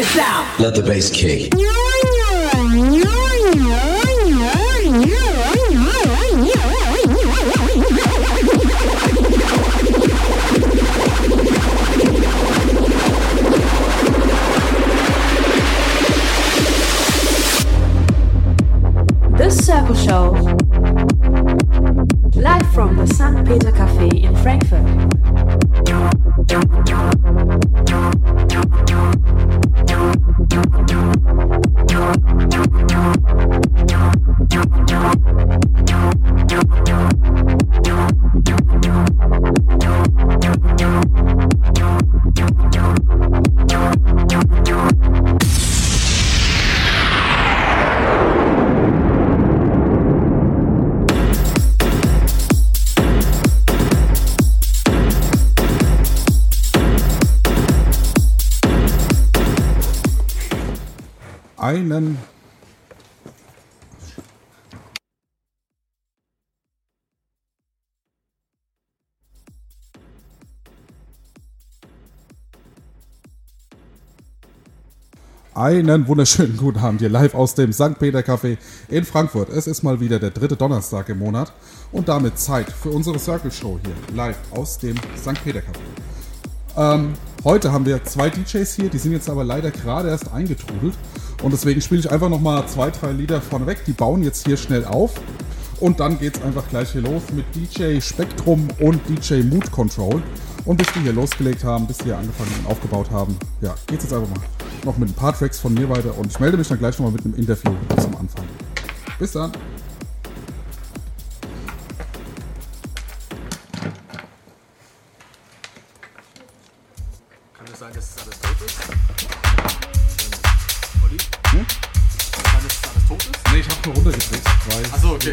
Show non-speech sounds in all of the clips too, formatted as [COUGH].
this out. Let the bass kick. The Circle Show. Live from the St. Peter Cafe in Frankfurt. Einen Einen wunderschönen guten Abend hier live aus dem St. Peter Café in Frankfurt. Es ist mal wieder der dritte Donnerstag im Monat und damit Zeit für unsere Circle Show hier live aus dem St. Peter Café. Ähm, heute haben wir zwei DJs hier, die sind jetzt aber leider gerade erst eingetrudelt und deswegen spiele ich einfach nochmal zwei, drei Lieder vorneweg. Die bauen jetzt hier schnell auf und dann geht es einfach gleich hier los mit DJ Spektrum und DJ Mood Control. Und bis wir hier losgelegt haben, bis wir hier angefangen und aufgebaut haben, ja, geht's jetzt einfach mal noch mit ein paar Tracks von mir weiter und ich melde mich dann gleich nochmal mit einem Interview zum Anfang. Bis dann. Kann es sein, dass es alles tot ist? Olli? Hm? Dass es alles tot ist? Nee, ich habe nur runtergedreht, weil. Achso, okay.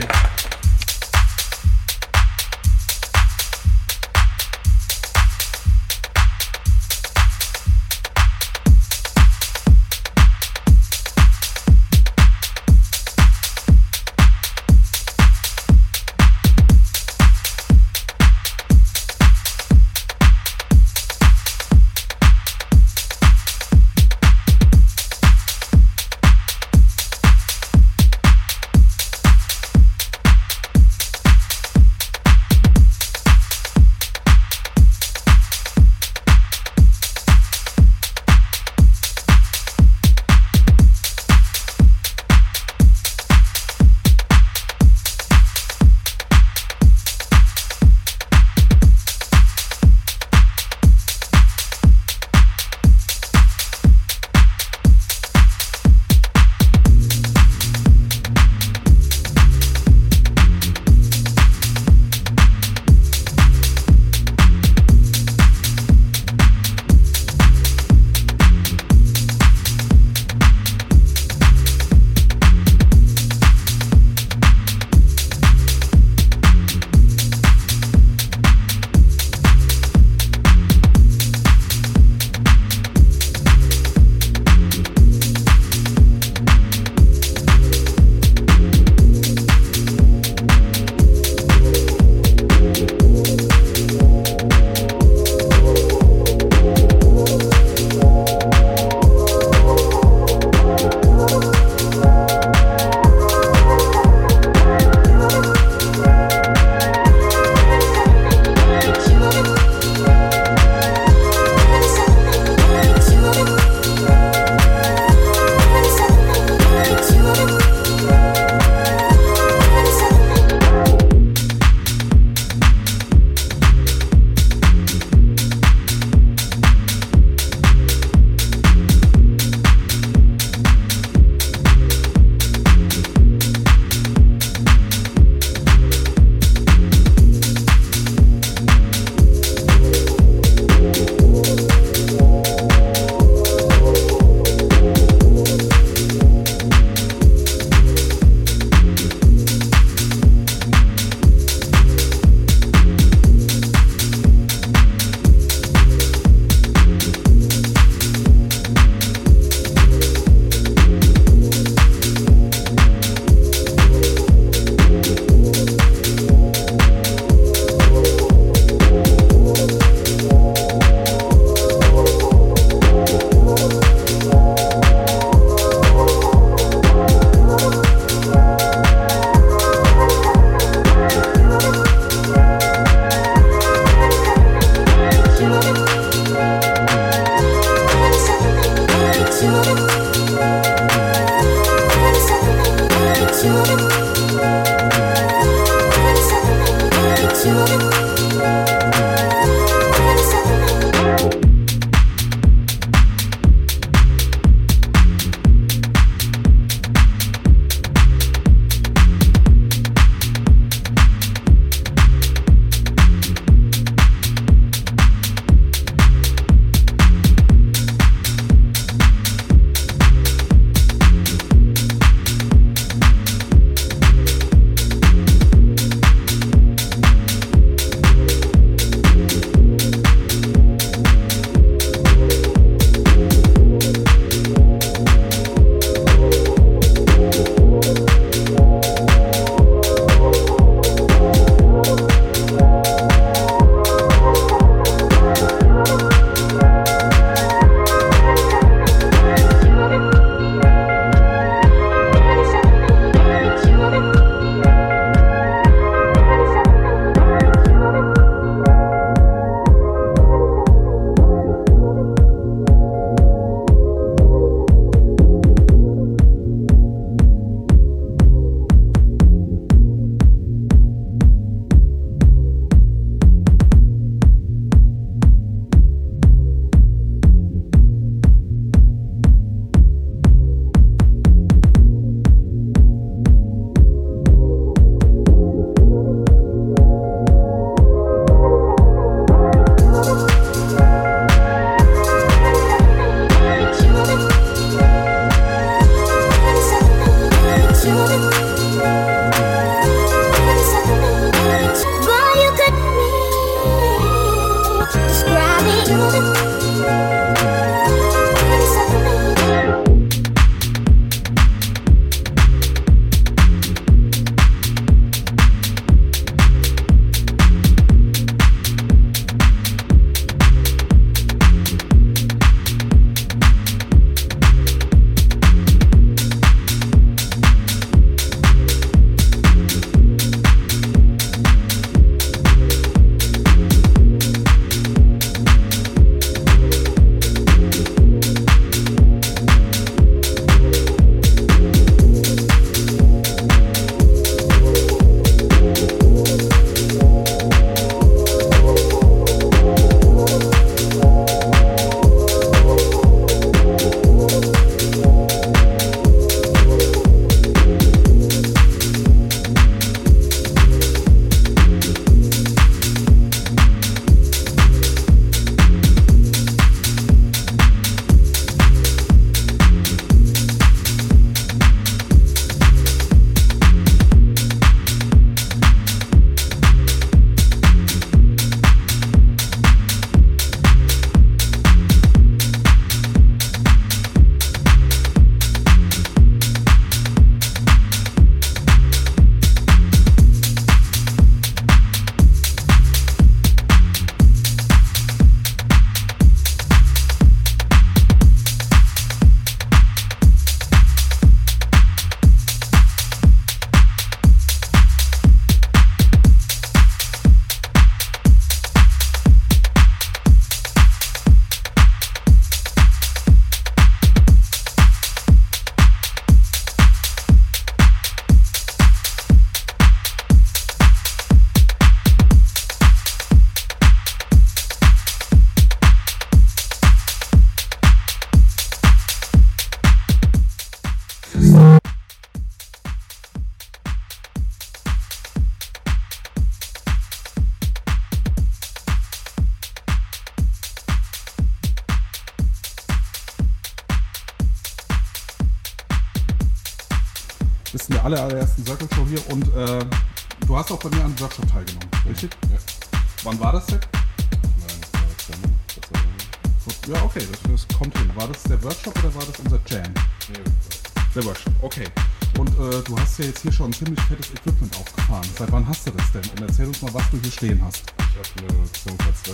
Stehen hast. ich habe eine Xonka 2,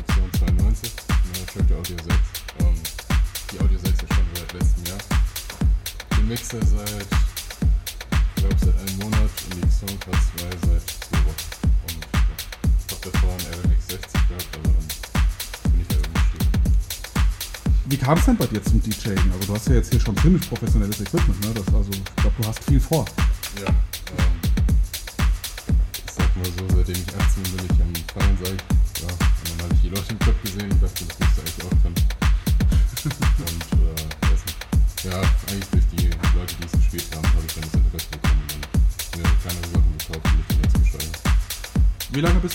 Option 92, eine Track Audio 6. Ähm, die Audio 6 ist schon seit letztem Jahr. Den Mixer seit, ich glaube, seit einem Monat und die Xonka 2 seit zwei Wochen. Und ich habe davor einen RMX 60 gehabt, aber dann bin ich da umgestiegen. Wie kam es denn bei dir zum DJing? Also du hast ja jetzt hier schon ziemlich professionelles Equipment, ne? Das, also ich glaube, du hast viel vor. Ja,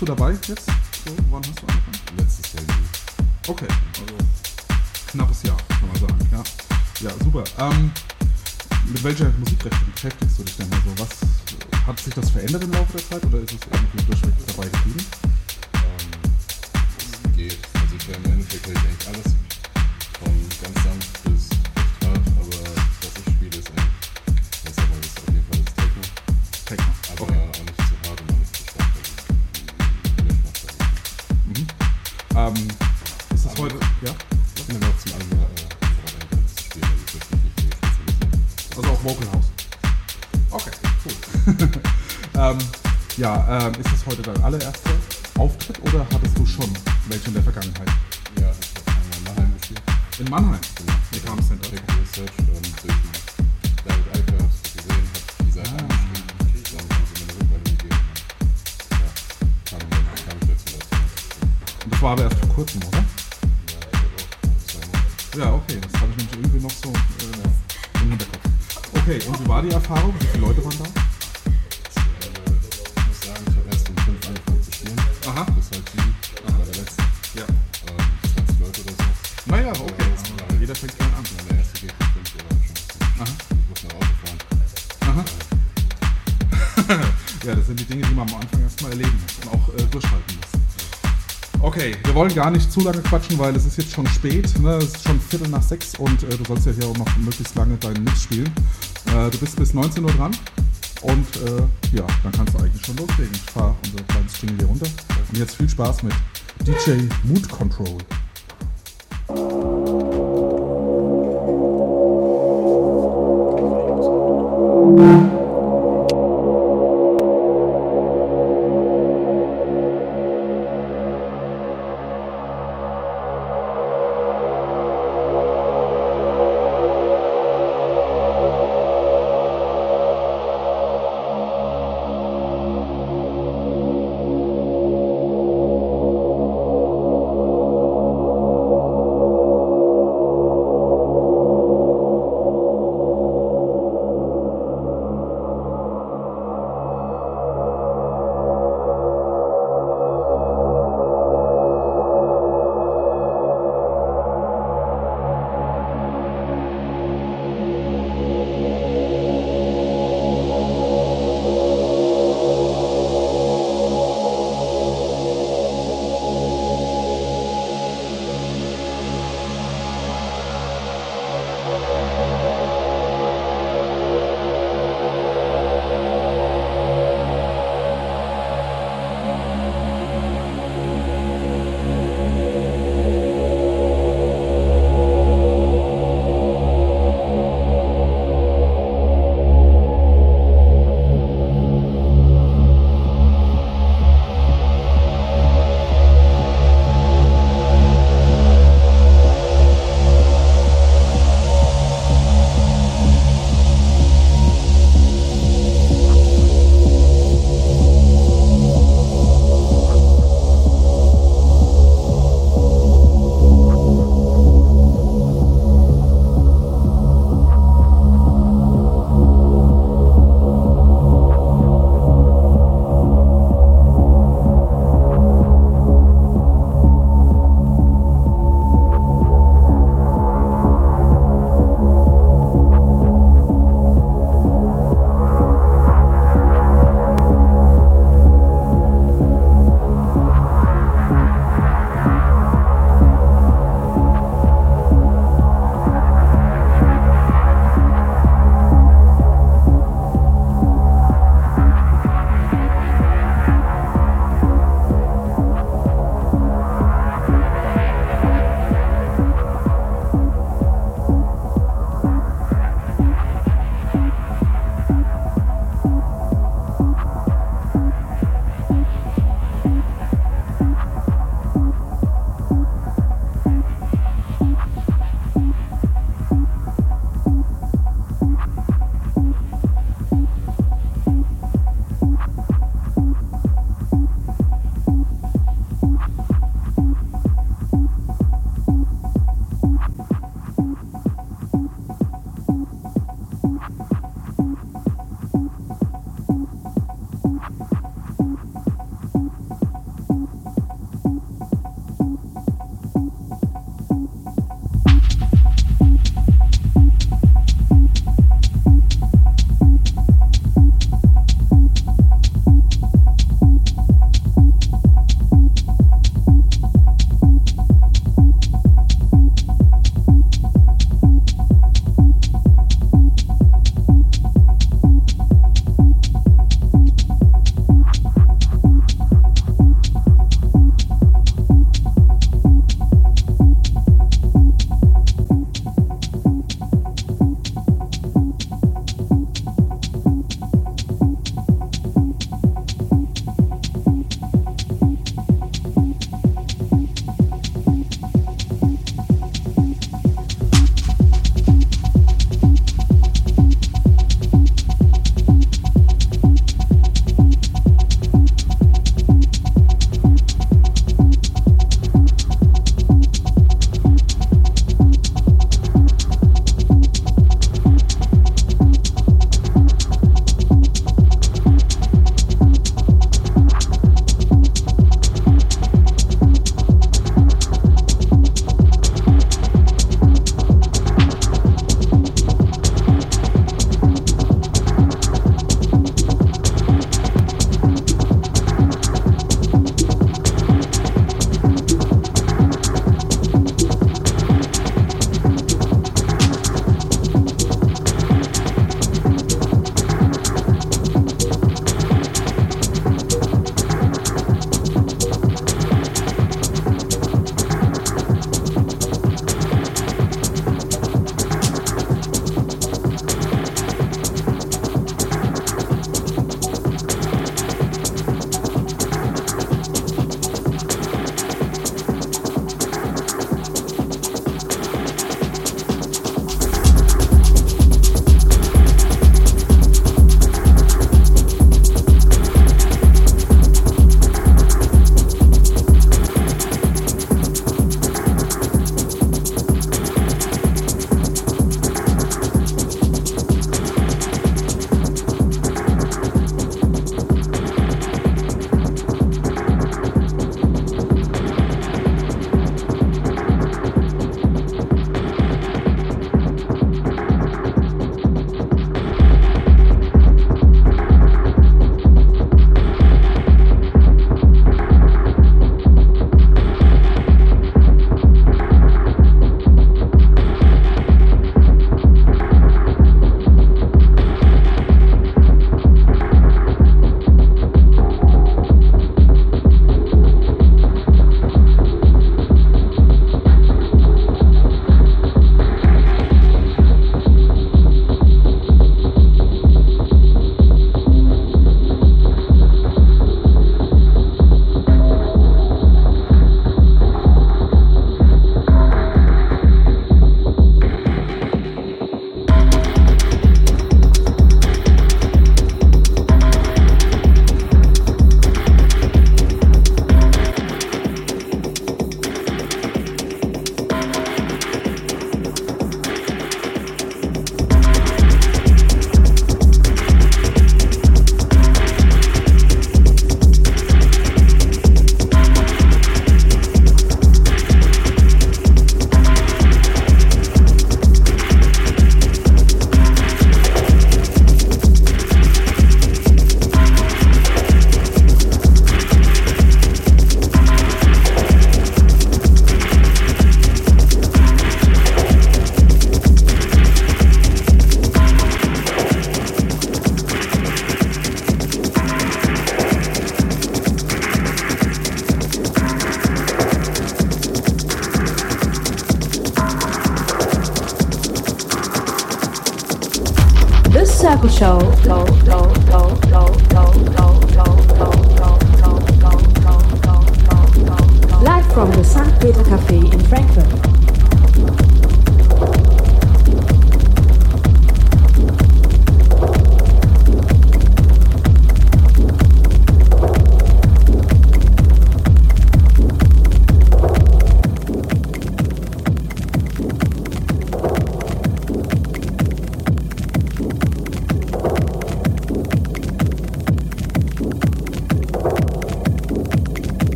du dabei jetzt? äh, durchhalten müssen. Okay, wir wollen gar nicht zu lange quatschen, weil es ist jetzt schon spät. Ne? Es ist schon Viertel nach sechs und äh, du sollst ja hier auch noch möglichst lange deinen Mix spielen. Äh, du bist bis 19 Uhr dran und äh, ja, dann kannst du eigentlich schon loslegen. Ich fahre unser kleines Jingle hier runter. Und jetzt viel Spaß mit DJ Mood Control.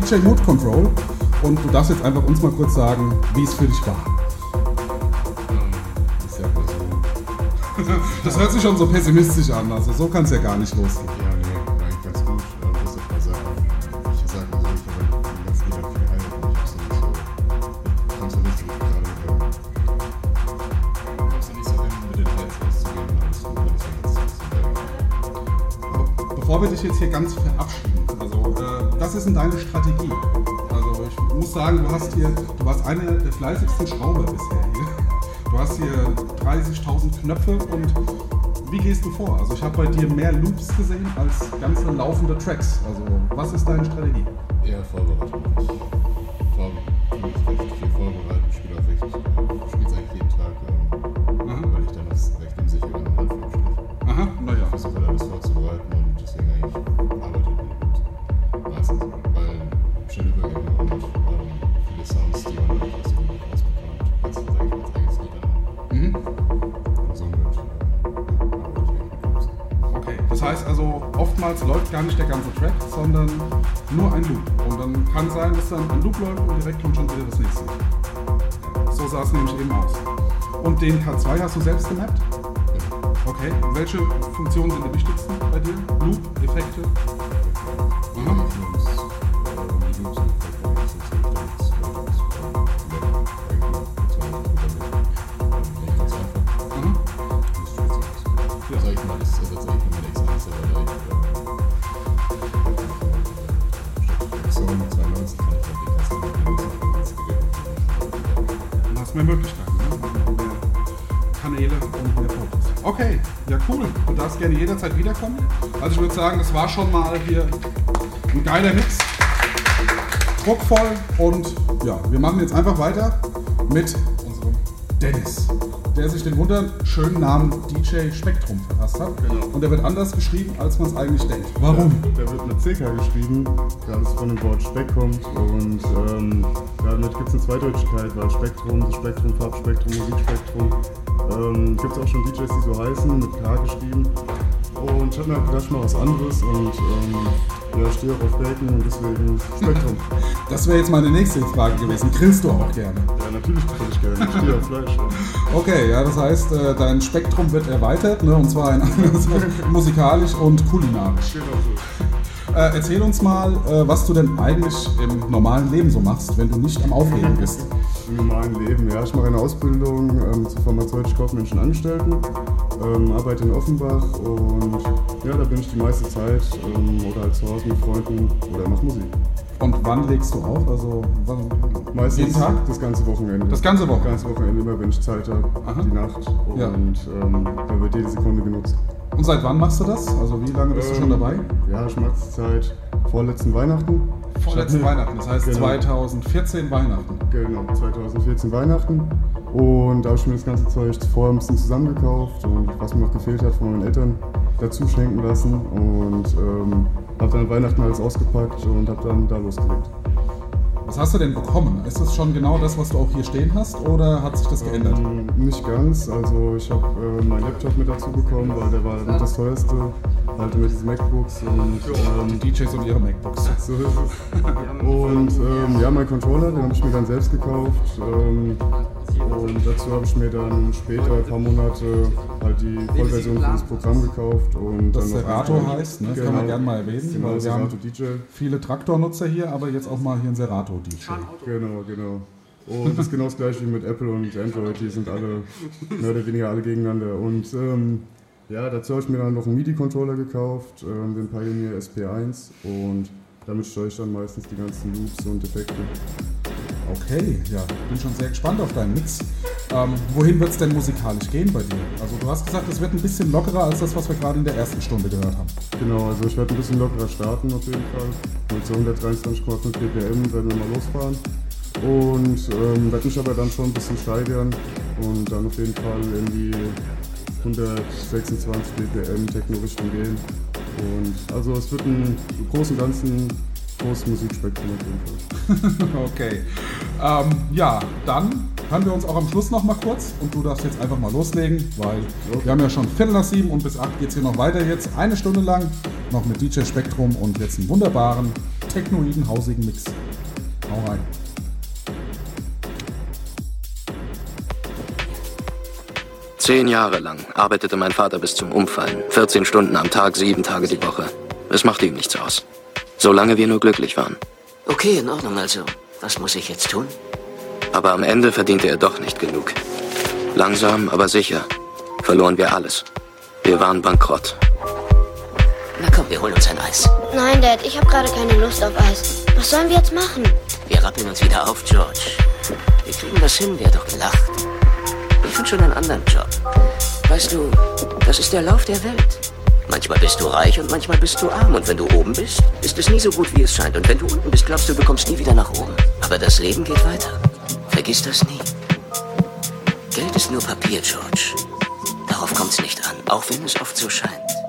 DJ Mood Control. Und du darfst jetzt einfach uns mal kurz sagen, wie es für dich war. Ähm. Das hört sich schon so pessimistisch an, also so kann es ja gar nicht losgehen. Du hast hier, du warst einer der fleißigsten Schrauber bisher hier. Du hast hier 30.000 Knöpfe und wie gehst du vor? Also ich habe bei dir mehr Loops gesehen als ganze laufende Tracks. Also was ist deine Strategie? Eher Vorbereitung. Ich Und den K2 hast du selbst gemappt? Okay, welche Funktionen sind die wichtigsten bei dir? Loop, Effekte? Jederzeit wiederkommen. Also ich würde sagen, das war schon mal hier ein geiler Mix. Druckvoll und ja, wir machen jetzt einfach weiter mit unserem Dennis, der sich den wunderschönen Namen DJ Spektrum verpasst hat. Genau. Und der wird anders geschrieben, als man es eigentlich denkt. Warum? Der wird mit CK geschrieben, da es von dem Wort Speck kommt und ähm, damit gibt es eine Zweideutigkeit, weil Spektrum, das Spektrum, Farbspektrum, Musikspektrum, ähm, gibt es auch schon DJs, die so heißen, mit K geschrieben. Und ich habe mir gedacht, mal was anderes und ähm, ja, ich stehe auch auf Bacon und deswegen Spektrum. [LAUGHS] Das wäre jetzt meine nächste Frage gewesen. Grillst du auch gerne? ja, natürlich grill ich gerne, ich stehe auf Fleisch. Ja. [LAUGHS] Okay, ja, das heißt, äh, dein Spektrum wird erweitert, ne, und zwar in anderes, [LAUGHS] musikalisch und kulinarisch. Genau so. Äh, erzähl uns mal, äh, was du denn eigentlich im normalen Leben so machst, wenn du nicht am Auflegen bist. Im normalen Leben, ja. Ich mache eine Ausbildung ähm, zur pharmazeutisch-kaufmännischen Angestellten, ähm, arbeite in Offenbach und ja, da bin ich die meiste Zeit ähm, oder halt zu Hause mit Freunden oder mache Musik. Und wann legst du auf? Also wann, Meistens jeden Tag? das ganze Wochenende. Das ganze Wochenende? Das ganze Wochenende, immer wenn ich Zeit habe, Aha. die Nacht. Und Ja. ähm, dann wird jede Sekunde genutzt. Und seit wann machst du das? Also wie lange bist du schon Ähm, dabei? Ja, ich mache es seit vorletzten Weihnachten. Vorletzten Weihnachten, das heißt Genau. 2014 Weihnachten. Genau, 2014 Weihnachten. Und da habe ich mir das ganze Zeug vorher ein bisschen zusammengekauft und was mir noch gefehlt hat von meinen Eltern dazu schenken lassen. Und ähm, habe dann Weihnachten alles ausgepackt und habe dann da losgelegt. Was hast du denn bekommen? Ist das schon genau das, was du auch hier stehen hast oder hat sich das geändert? Ähm, nicht ganz, also ich habe äh, meinen Laptop mit dazu bekommen, weil der war mit das teuerste. Halt mit diesen MacBooks und ähm, Die DJs und ihre MacBooks. [LAUGHS] So ist es. Und ähm, ja, mein Controller, den habe ich mir dann selbst gekauft. Und dazu habe ich mir dann später, ein paar Monate, halt die Vollversion für das Programm gekauft. Und Das Serato heißt, ne? das kann man gerne mal erwähnen, Genau, weil wir haben Serato DJ. viele Traktornutzer hier, aber jetzt auch mal hier ein Serato-DJ. Genau, genau. Und das ist genau das gleiche wie mit Apple und Android, die sind alle mehr oder weniger alle gegeneinander. Und ähm, ja, dazu habe ich mir dann noch einen MIDI-Controller gekauft, ähm, den Pioneer SP1 und damit steuere ich dann meistens die ganzen Loops und Effekte. Okay, ja, bin schon sehr gespannt auf deinen Mix. Ähm, wohin wird es denn musikalisch gehen bei dir? Also du hast gesagt, es wird ein bisschen lockerer als das, was wir gerade in der ersten Stunde gehört haben. Genau, also ich werde ein bisschen lockerer starten auf jeden Fall. Mit so 123,5 BPM werden wir mal losfahren. Und ähm, werde mich aber dann schon ein bisschen steigern und dann auf jeden Fall in die 126 BPM Techno-Richtung gehen. Und also es wird ein Großen Ganzen großes Musikspektrum auf jeden Fall. [LAUGHS] Okay. Ähm, ja, dann hören wir uns auch am Schluss noch mal kurz und du darfst jetzt einfach mal loslegen, weil wir haben ja schon Viertel nach sieben und bis acht geht es hier noch weiter jetzt, eine Stunde lang noch mit DJ Spektrum und jetzt einen wunderbaren, technoiden, hausigen Mix. Hau rein. Zehn Jahre lang arbeitete mein Vater bis zum Umfallen. 14 Stunden am Tag, sieben Tage die Woche. Es machte ihm nichts aus. Solange wir nur glücklich waren. Okay, in Ordnung also. Was muss ich jetzt tun? Aber am Ende verdiente er doch nicht genug. Langsam, aber sicher verloren wir alles. Wir waren bankrott. Na komm, wir holen uns ein Eis. Nein, Dad, ich habe gerade keine Lust auf Eis. Was sollen wir jetzt machen? Wir rappeln uns wieder auf, George. Wir kriegen das hin, wer doch gelacht. Ich finde schon einen anderen Job. Weißt du, das ist der Lauf der Welt. Manchmal bist du reich und manchmal bist du arm. Und wenn du oben bist, ist es nie so gut, wie es scheint. Und wenn du unten bist, glaubst du, du kommst nie wieder nach oben. Aber das Leben geht weiter. Vergiss das nie. Geld ist nur Papier, George. Darauf kommt's nicht an, auch wenn es oft so scheint.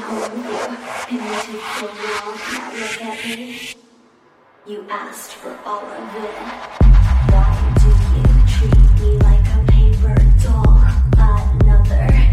coming home, and you took one long now look at me. You asked for all of it. Why do you treat me like a paper doll? Another.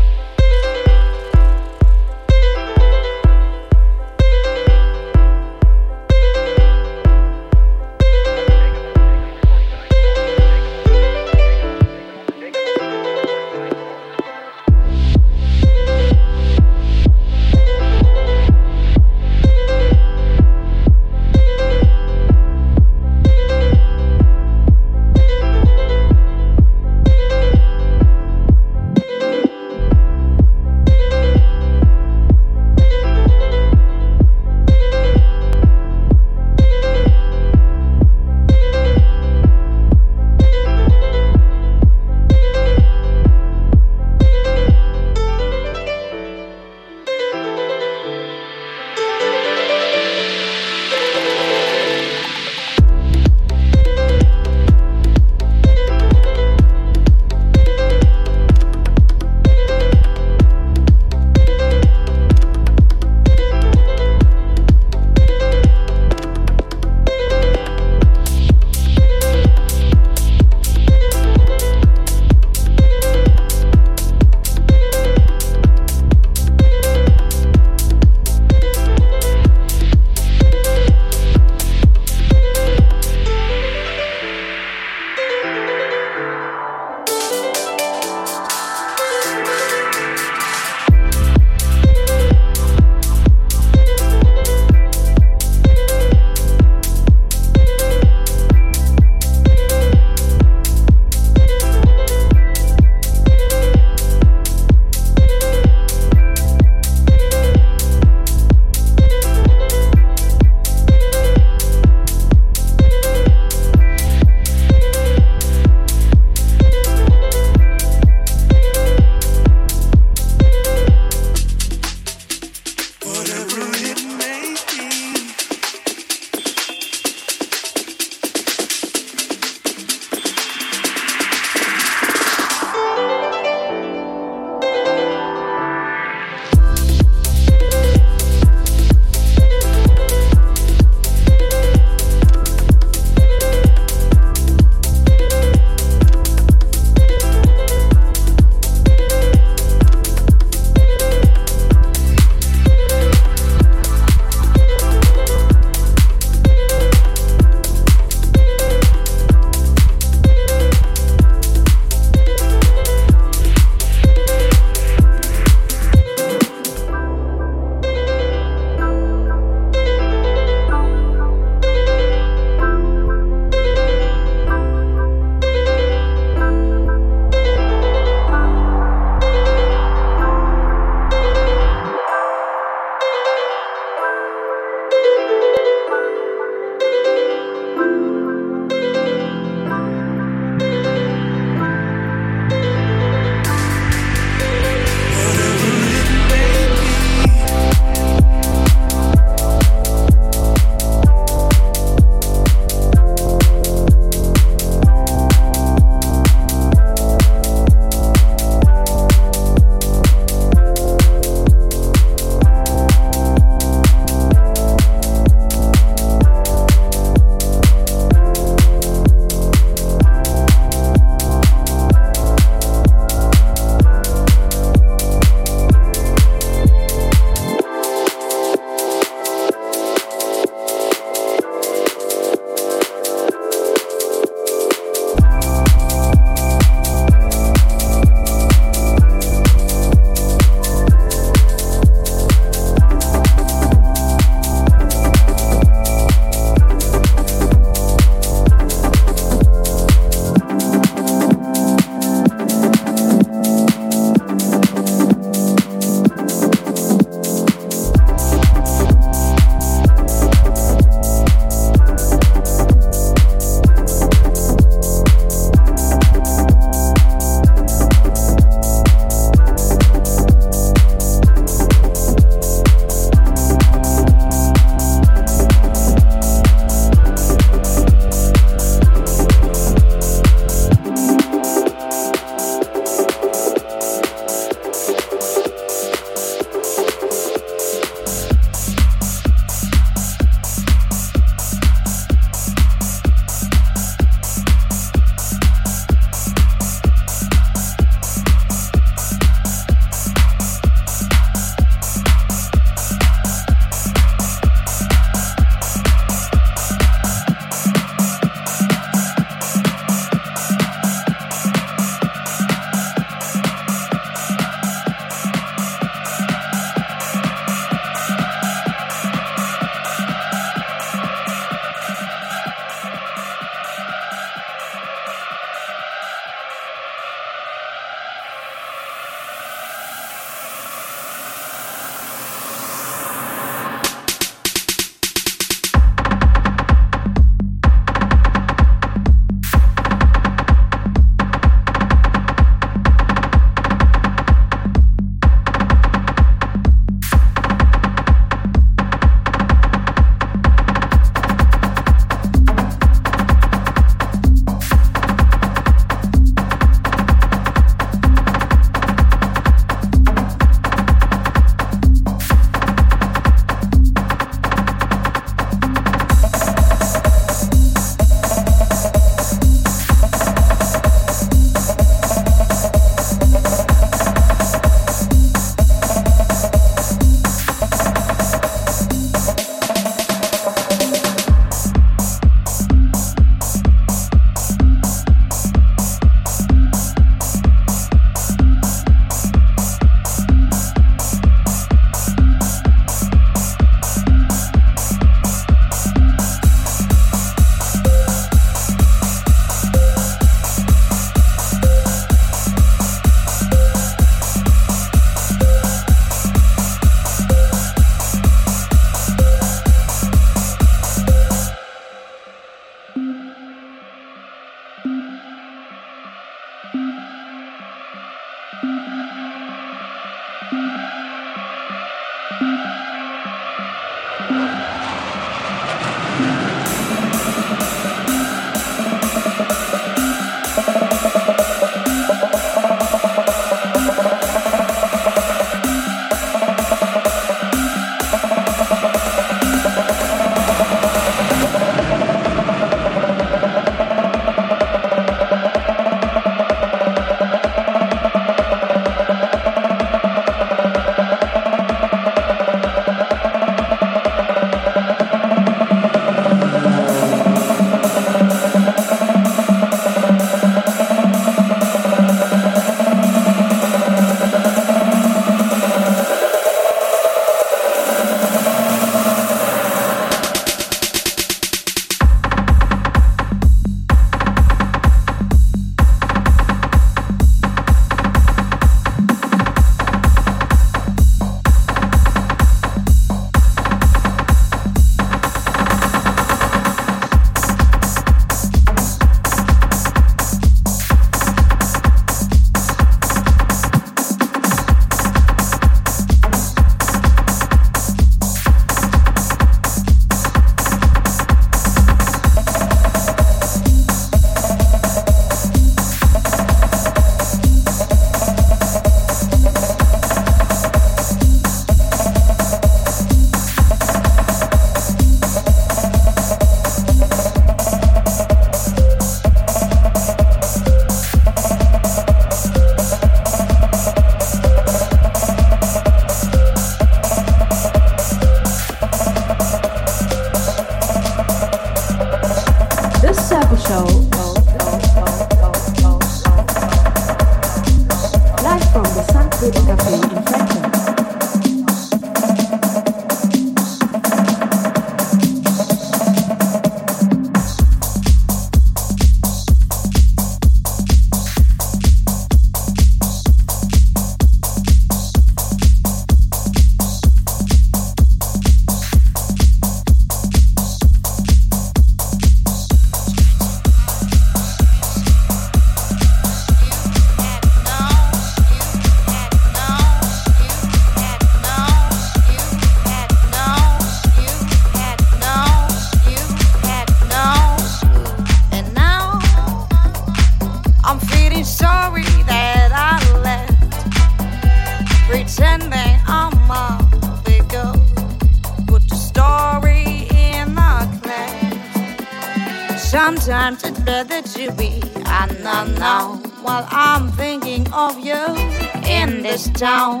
down.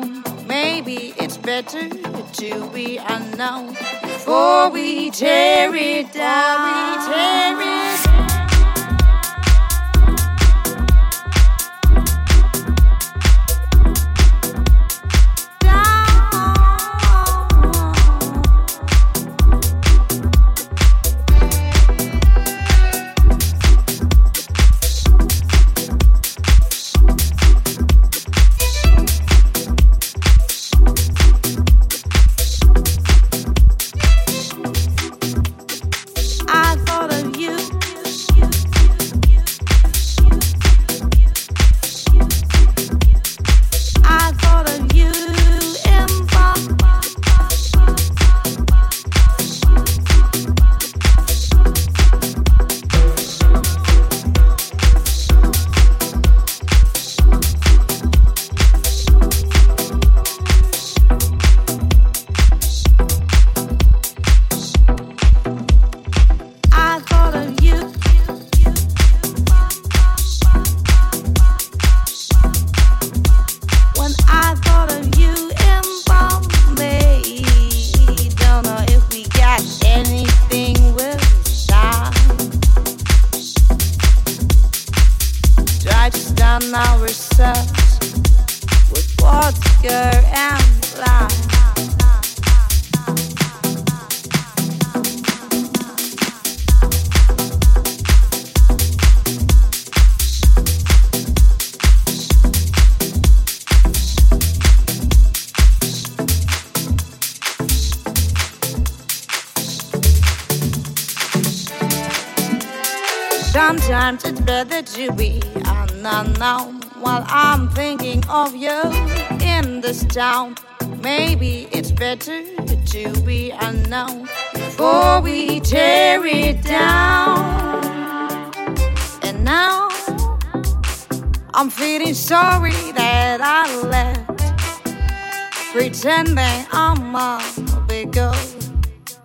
and they all must be girl.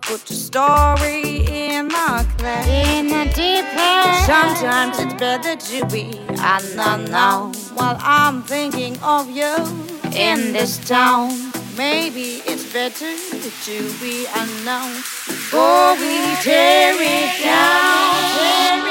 Put your story in the clay. In the deep end. Sometimes it's better to be unknown. While I'm thinking of you in this town. Maybe it's better to be unknown. Before we tear it down.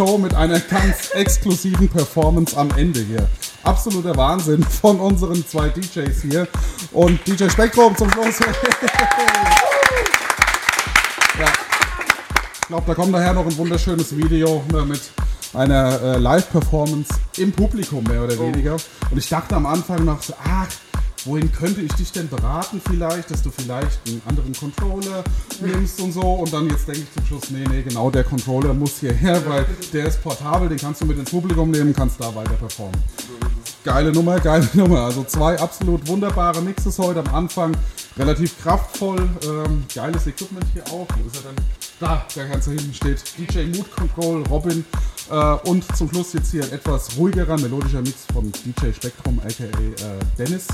Show mit einer ganz exklusiven Performance am Ende hier? Absoluter Wahnsinn von unseren zwei DJs hier. Und DJ Spektrum zum Schluss. [LAUGHS] ja. Ich glaube, da kommt nachher noch ein wunderschönes Video ne, mit einer äh, Live-Performance im Publikum mehr oder weniger. Und ich dachte am Anfang noch so, ach, wohin könnte ich dich denn beraten vielleicht, dass du vielleicht einen anderen Controller nimmst und so. Und dann jetzt denke ich zum Schluss, nee, nee, genau der Controller muss hierher, weil der ist portabel, den kannst du mit ins Publikum nehmen, kannst da weiter performen. Geile Nummer, geile [LAUGHS] Nummer. Also zwei absolut wunderbare Mixes heute am Anfang. Relativ kraftvoll. Ähm, geiles Equipment hier auch. Wo ist er denn? Da, der ganz hinten steht. DJ Mood Control, Robin. Äh, und zum Schluss jetzt hier ein etwas ruhigerer, melodischer Mix von DJ Spektrum, aka äh, Dennis.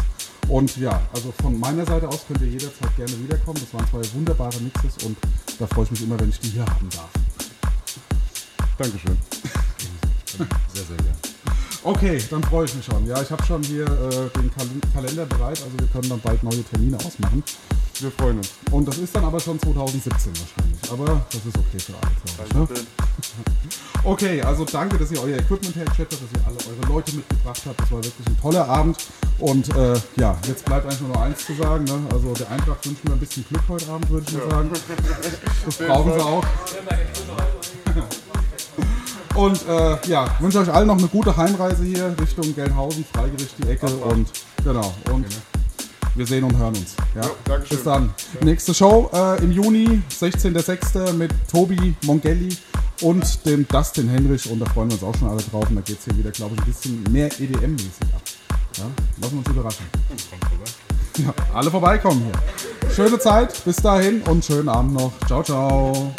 Und ja, also von meiner Seite aus könnt ihr jederzeit gerne wiederkommen. Das waren zwei wunderbare Mixes und da freue ich mich immer, wenn ich die hier haben darf. Dankeschön. [LAUGHS] Sehr, sehr gerne. Okay, dann freue ich mich schon. Ja, ich habe schon hier äh, den Kal Kalender bereit, also wir können dann bald neue Termine ausmachen. Wir freuen uns. Und das ist dann aber schon 2017 wahrscheinlich. Aber das ist okay für alle, glaube ich. Ne? [LAUGHS] Okay, also danke, dass ihr euer Equipment hergestellt habt, dass ihr alle eure Leute mitgebracht habt. Das war wirklich ein toller Abend. Und äh, ja, jetzt bleibt eigentlich nur noch eins zu sagen. Ne? Also der Eintracht wünschen wir ein bisschen Glück heute Abend, würde ich mal sagen. [LAUGHS] Das brauchen sie auch. Und äh, ja, wünsche euch allen noch eine gute Heimreise hier Richtung Gelnhausen, Freigericht die Ecke und genau. Und wir sehen und hören uns. Ja? Bis dann. Nächste Show äh, im Juni, 16.06. mit Tobi Mongelli und dem Dustin Henrich und da freuen wir uns auch schon alle drauf. Und da geht es hier wieder, glaube ich, ein bisschen mehr EDM-mäßig ab. Ja? Lassen wir uns überraschen. Ja, alle vorbeikommen hier. Schöne Zeit, bis dahin und schönen Abend noch. Ciao, ciao.